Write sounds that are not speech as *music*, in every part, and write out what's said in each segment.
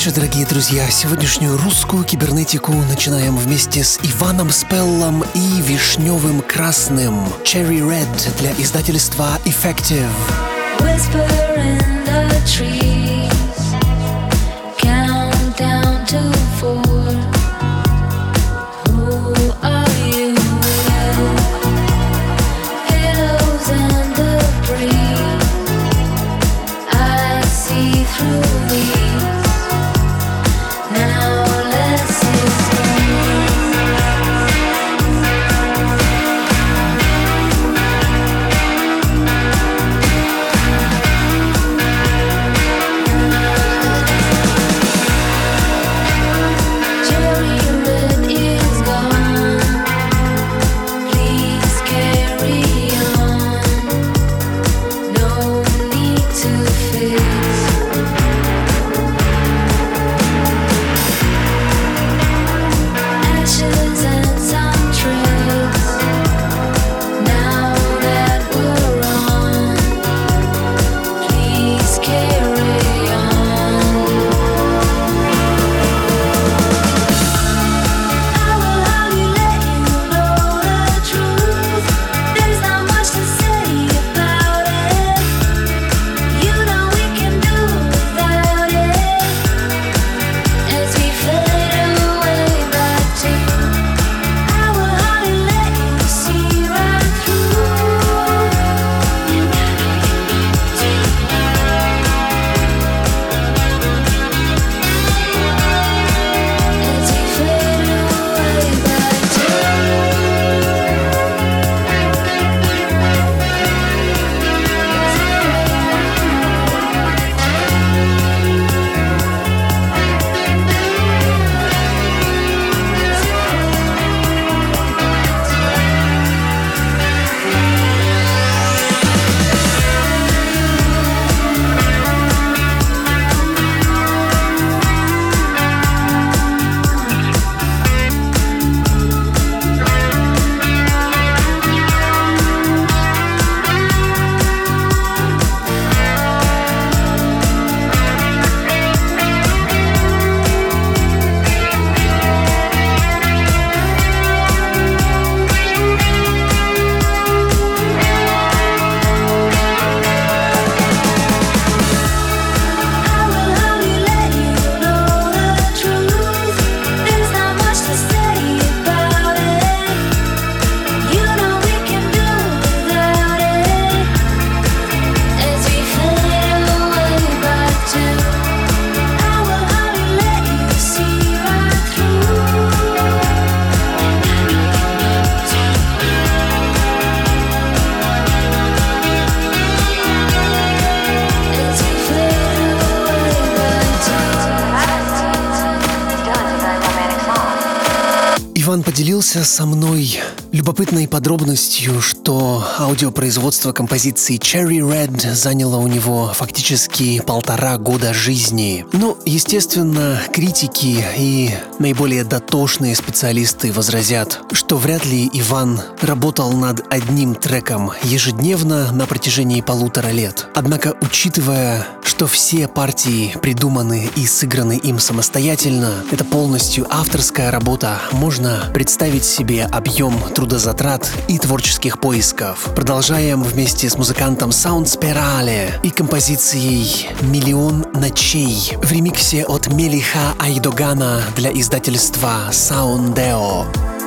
Вечер, дорогие друзья. Сегодняшнюю русскую кибернетику начинаем вместе с Иваном Спеллом и Вишневым Красным. Cherry Red для издательства Effective. Whisper in the trees, count to поделился со мной любопытной подробностью, что аудиопроизводство композиции Cherry Red заняло у него фактически полтора года жизни. Ну, естественно, критики и наиболее дотошные специалисты возразят, что вряд ли Иван работал над одним треком ежедневно на протяжении полутора лет. Однако, учитывая, что все партии придуманы и сыграны им самостоятельно, это полностью авторская работа, можно представить себе объем трудозатрат и творческих поисков. Продолжаем вместе с музыкантом Sound Spirale и композицией «Миллион ночей» в ремиксе от Мелиха Айдогана для издательства Soundeo.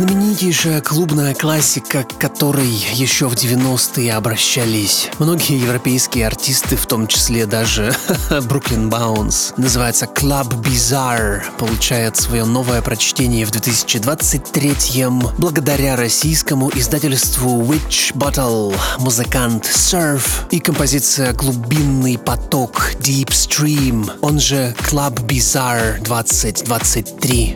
Знаменитейшая клубная классика, к которой еще в 90-е обращались многие европейские артисты, в том числе даже *laughs* Brooklyn Bounce. Называется Club Bizarre. Получает свое новое прочтение в 2023-м благодаря российскому издательству Witch Bottle, музыкант Surf и композиция «Глубинный поток» Deep Stream, он же Club Bizarre 2023.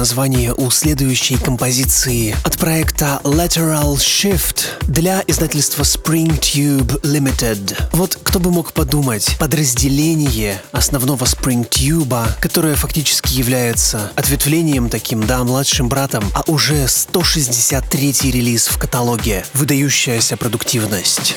Название у следующей композиции от проекта Lateral Shift для издательства Spring Tube Limited. Вот кто бы мог подумать, подразделение основного Spring Tube, которое фактически является ответвлением таким, да, младшим братом, а уже 163 релиз в каталоге. Выдающаяся продуктивность.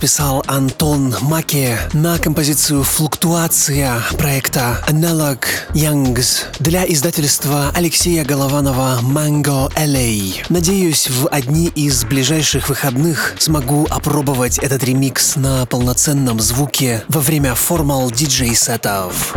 Записал Антон Маке на композицию «Флуктуация» проекта Analog Youngs для издательства Алексея Голованова Mango LA. Надеюсь, в одни из ближайших выходных смогу опробовать этот ремикс на полноценном звуке во время формал диджей-сетов.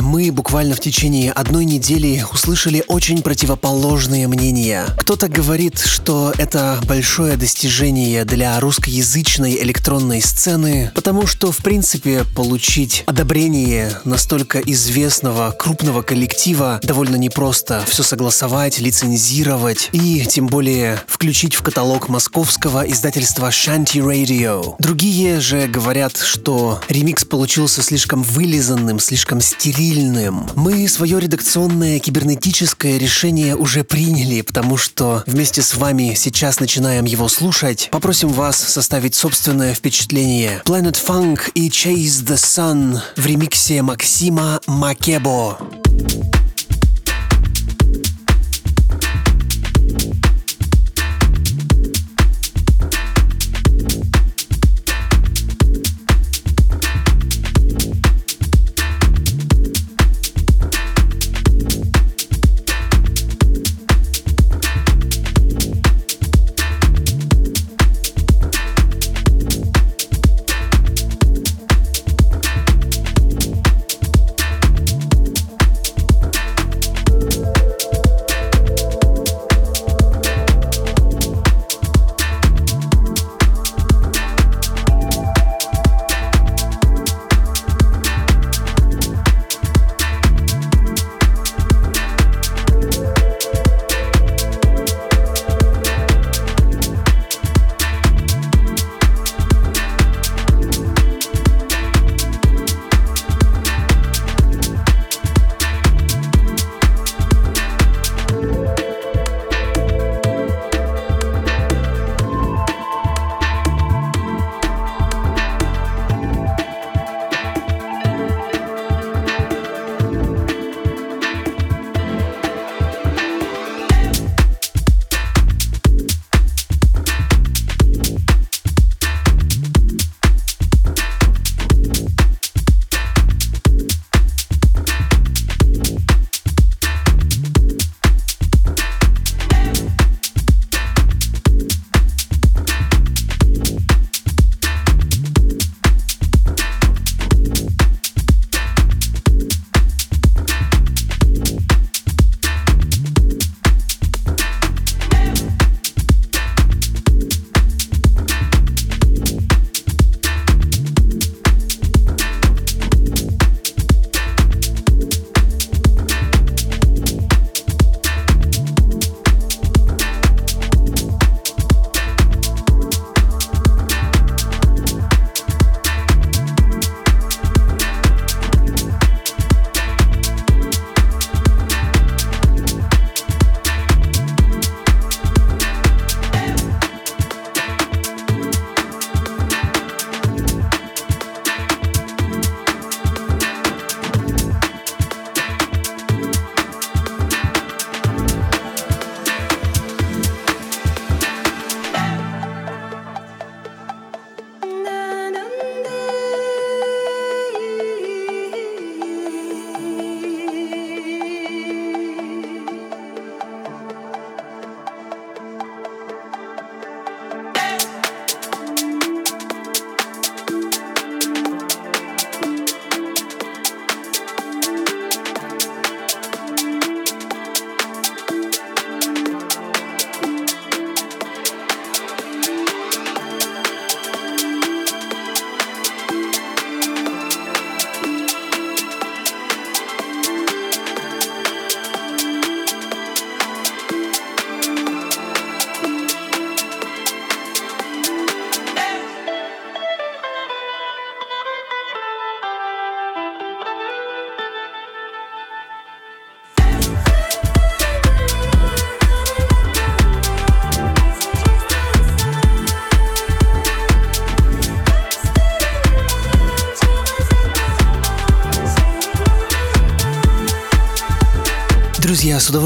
Мы буквально в течение одной недели услышали очень противоположные мнения. Кто-то говорит, что это большое достижение для русскоязычной электронной сцены, потому что, в принципе, получить одобрение настолько известного крупного коллектива довольно непросто. Все согласовать, лицензировать и, тем более, включить в каталог московского издательства Shanty Radio. Другие же говорят, что ремикс получился слишком вылизанным, слишком стерильным. Мы свое редакционное кибернетическое решение уже приняли, потому что вместе с вами сейчас начинаем его слушать. Попросим вас составить собственное впечатление. Planet Funk и Chase the Sun в ремиксе Максима Макебо. Друзья,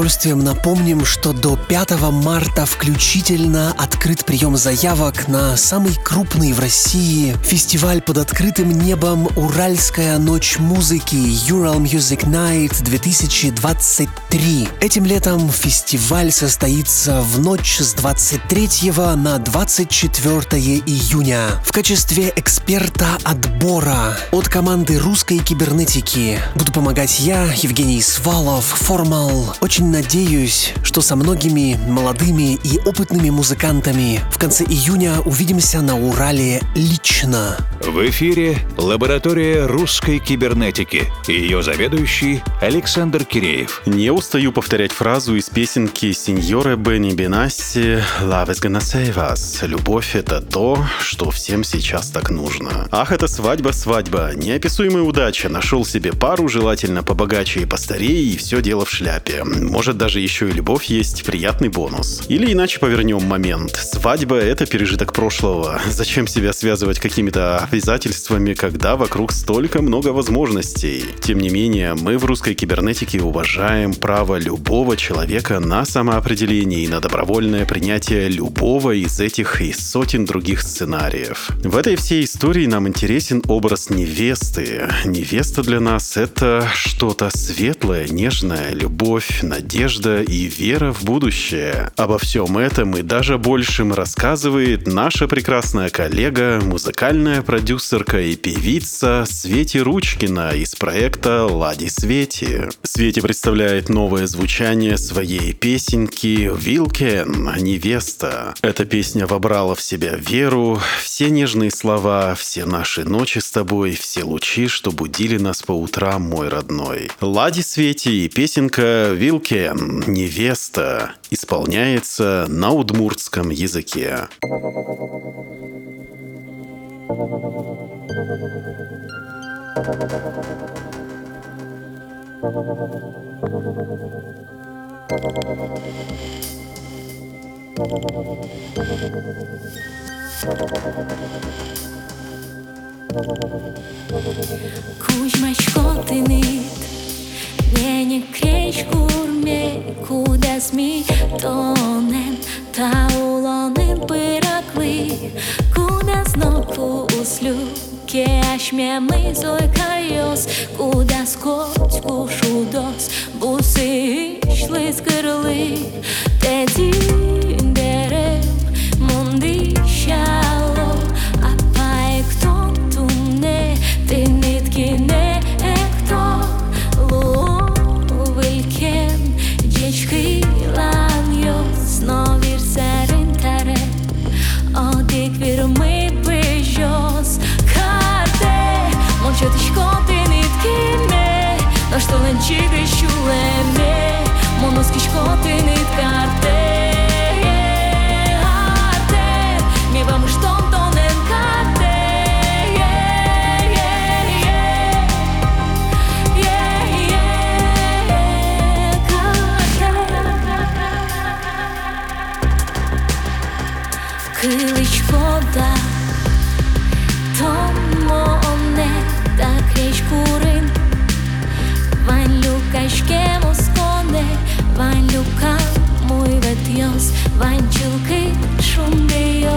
с удовольствием напомним, что до 5 марта включительно открыт прием заявок на самый крупный в России фестиваль под открытым небом «Уральская ночь музыки» Ural Music Night 2023. Этим летом фестиваль состоится в ночь с 23 на 24 июня. В качестве эксперта отбора от команды русской кибернетики буду помогать я, Евгений Свалов, формал. Очень надеюсь, что со многими молодыми и опытными музыкантами в конце июня увидимся на Урале лично. В эфире лаборатория русской кибернетики. Ее заведующий Александр Киреев. Не устаю повторять фразу из песенки сеньора Бенни Бенасси «Love is gonna save us». Любовь — это то, что всем сейчас так нужно. Ах, это свадьба, свадьба. Неописуемая удача. Нашел себе пару, желательно побогаче и постарее, и все дело в шляпе. Может даже еще и любовь есть приятный бонус. Или иначе повернем момент. Свадьба — это пережиток прошлого. Зачем себя связывать какими-то обязательствами, когда вокруг столько много возможностей? Тем не менее, мы в русской кибернетике уважаем право любого человека на самоопределение и на добровольное принятие любого из этих и сотен других сценариев. В этой всей истории нам интересен образ невесты. Невеста для нас — это что-то светлое, нежное, любовь, любовь, надежда и вера в будущее. Обо всем этом и даже большем рассказывает наша прекрасная коллега, музыкальная продюсерка и певица Свети Ручкина из проекта «Лади Свети». Свети представляет новое звучание своей песенки «Вилкен. Невеста». Эта песня вобрала в себя веру, все нежные слова, все наши ночи с тобой, все лучи, что будили нас по утрам, мой родной. «Лади Свети» и песенка Вилке «Невеста» исполняется на удмуртском языке. Kúzsma skotinit Mienie krieś kurmie, kudas mi tonem Taulonın bıraklı Kudas no puslu Keşmemi zoykayos Kudas koç kuşudos Busi işli skırlı Dedin derem ciueme Monos kishkote nit karte mój vetios Vain chilki shumdeyo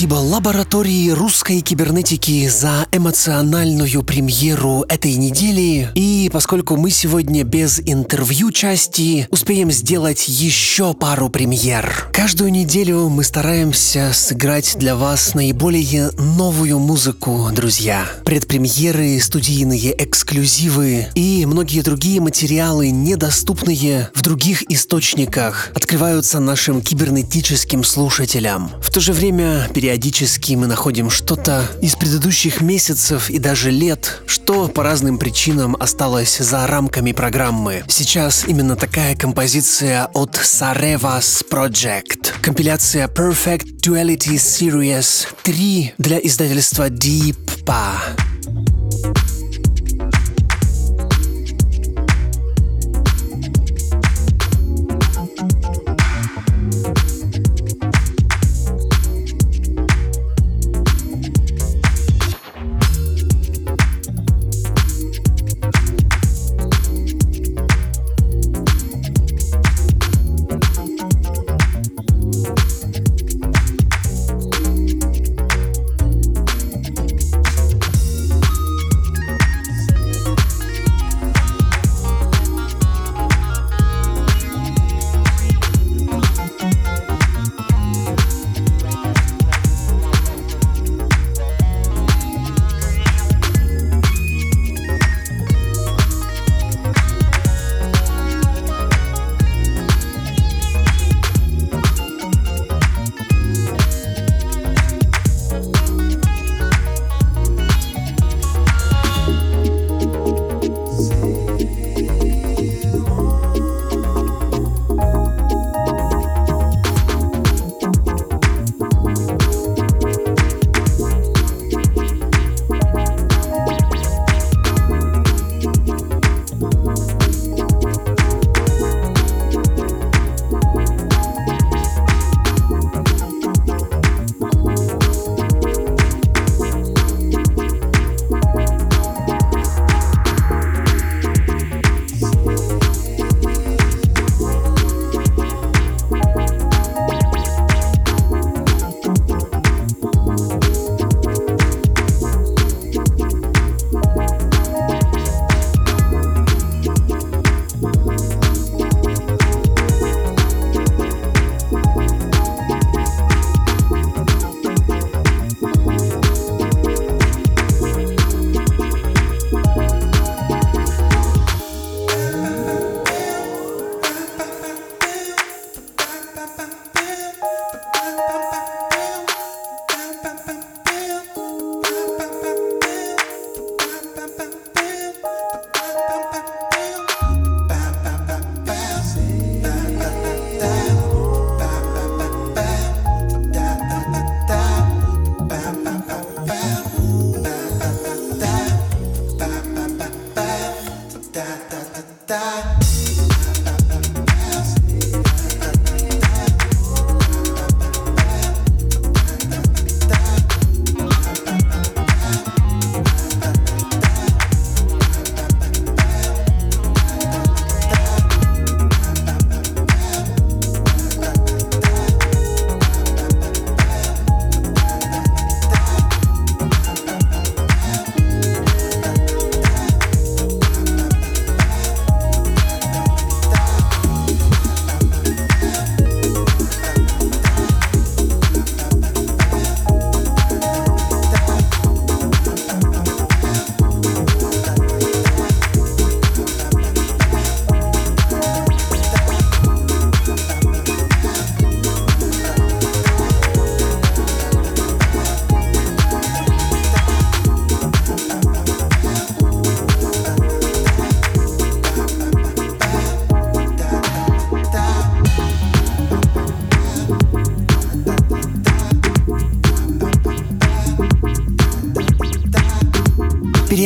Спасибо лаборатории русской кибернетики за эмоциональную премьеру этой недели. И поскольку мы сегодня без интервью части, успеем сделать еще пару премьер. Каждую неделю мы стараемся сыграть для вас наиболее новую музыку, друзья. Предпремьеры, студийные эксклюзивы и многие другие материалы, недоступные в других источниках, открываются нашим кибернетическим слушателям. В то же время периодически мы находим что-то из предыдущих месяцев и даже лет, что по разным причинам осталось за рамками программы. Сейчас именно такая композиция от Sarevas Project. Компиляция Perfect Duality Series 3 для издательства Deep Pa.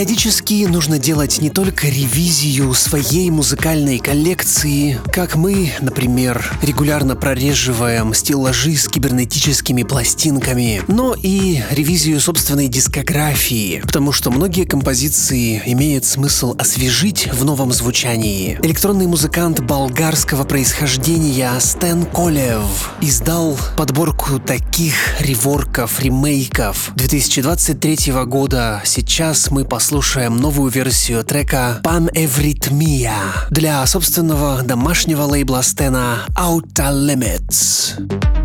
Периодически нужно делать не только ревизию своей музыкальной коллекции, как мы, например, регулярно прореживаем стеллажи с кибернетическими пластинками, но и ревизию собственной дискографии, потому что многие композиции имеет смысл освежить в новом звучании. Электронный музыкант болгарского происхождения Стэн Колев издал подборку таких реворков, ремейков 2023 года. Сейчас мы послушаем новую версию трека Pan Evrythmia для собственного домашнего лейбла Стена Outer Limits.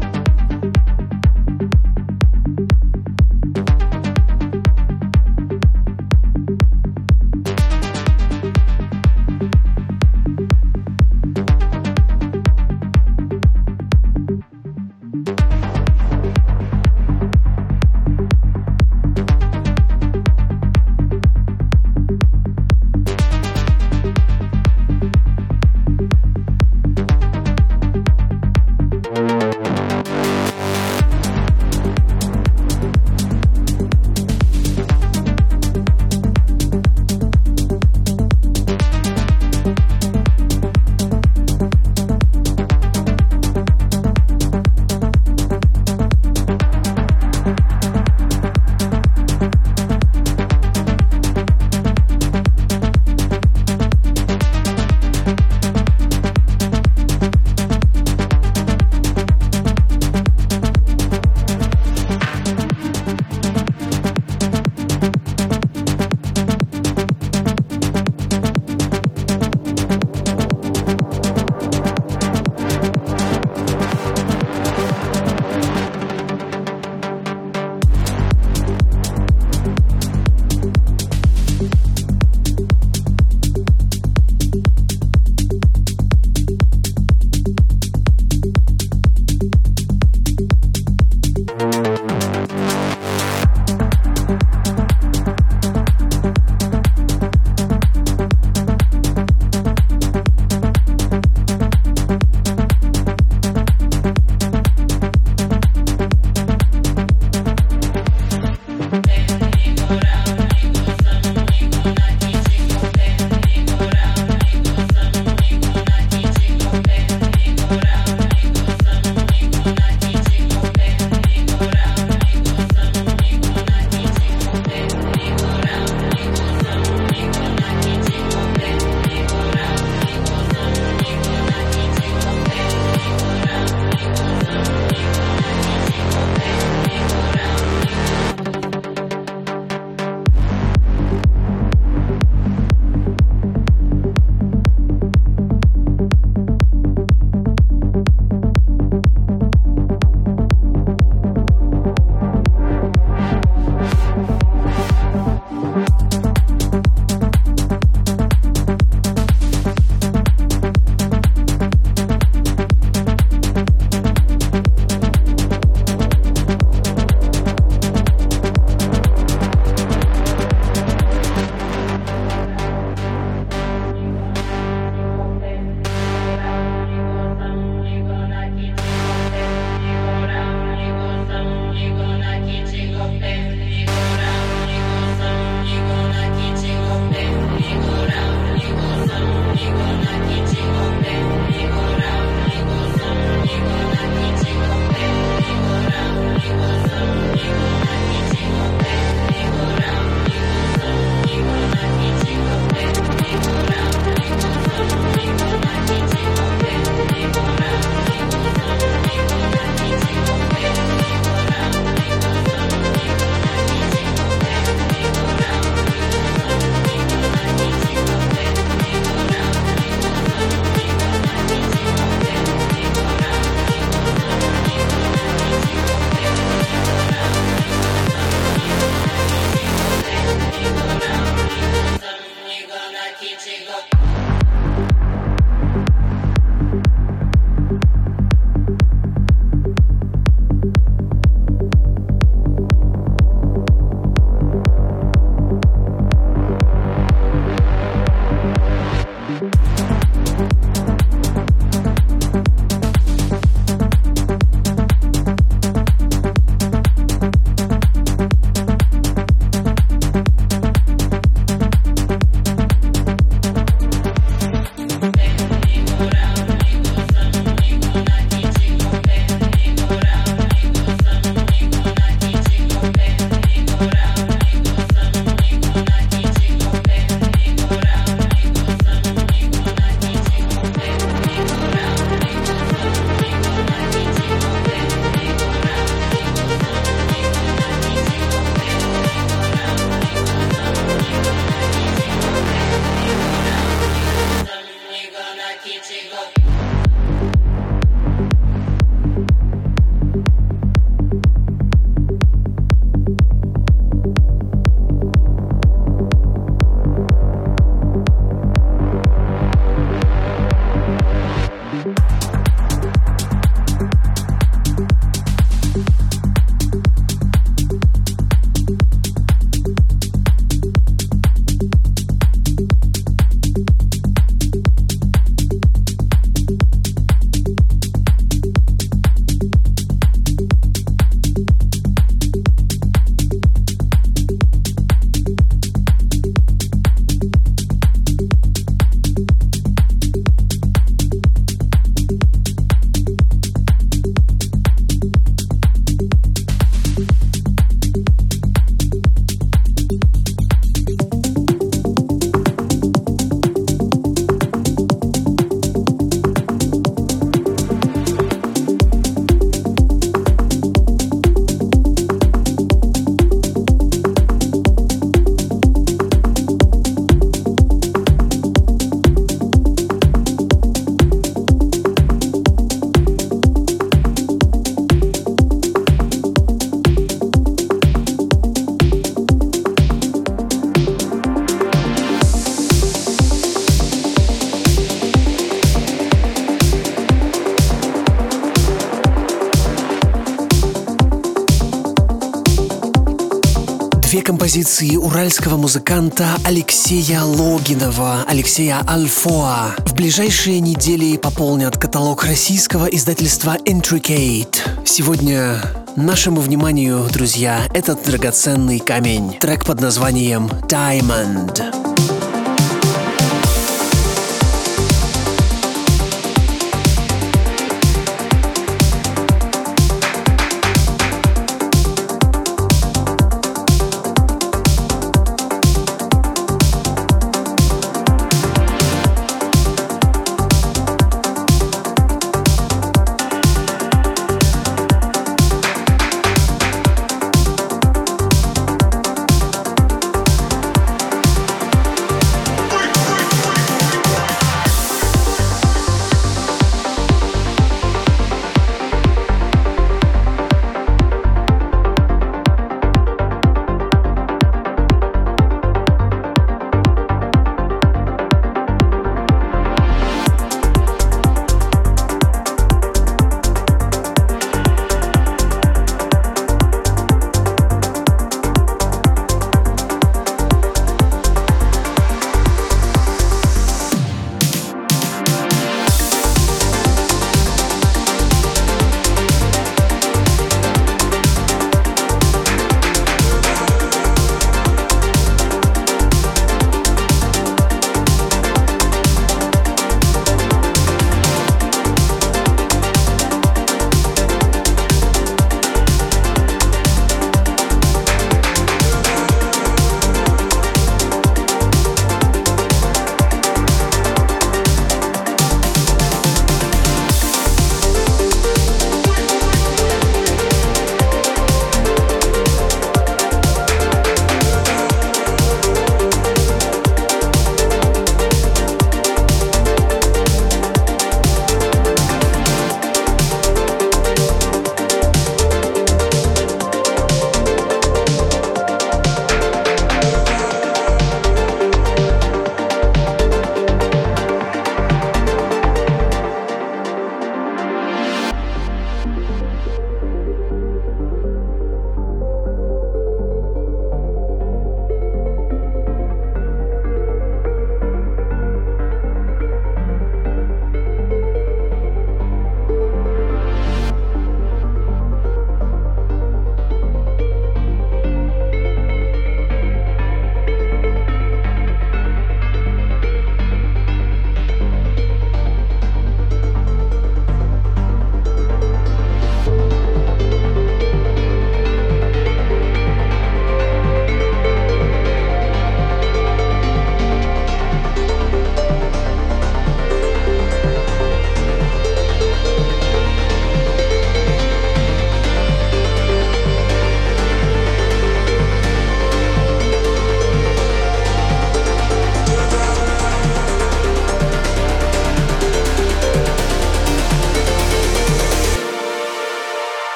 Композиции уральского музыканта Алексея Логинова, Алексея Альфоа. В ближайшие недели пополнят каталог российского издательства Intricate. Сегодня нашему вниманию, друзья, этот драгоценный камень. Трек под названием Diamond.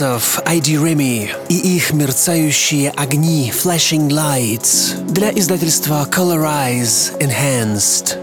Идрисов, ID Remy и их мерцающие огни Flashing Lights для издательства Colorize Enhanced.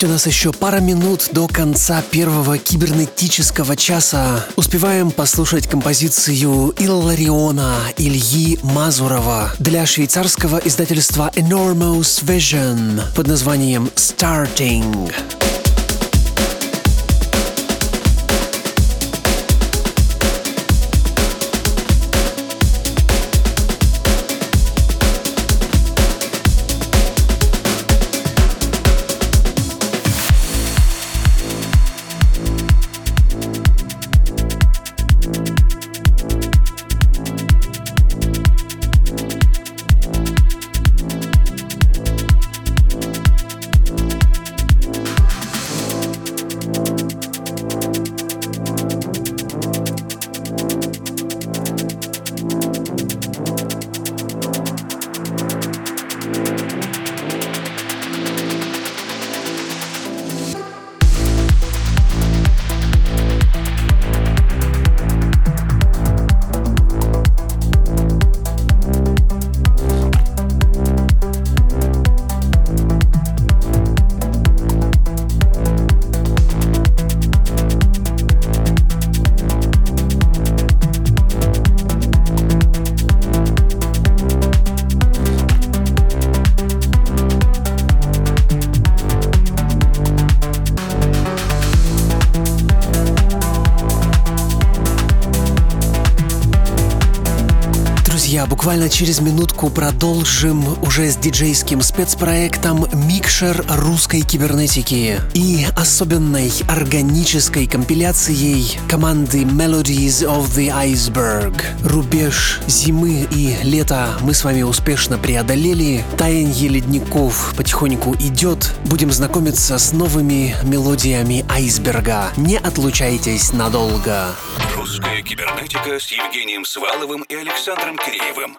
Есть у нас еще пара минут до конца первого кибернетического часа. Успеваем послушать композицию Иллариона Ильи Мазурова для швейцарского издательства Enormous Vision под названием Starting. Через минутку продолжим уже с диджейским спецпроектом «Микшер русской кибернетики» и особенной органической компиляцией команды Melodies of the Iceberg. Рубеж зимы и лета мы с вами успешно преодолели. Таяние ледников потихоньку идет. Будем знакомиться с новыми мелодиями айсберга. Не отлучайтесь надолго. Русская кибернетика с Евгением Сваловым и Александром Киреевым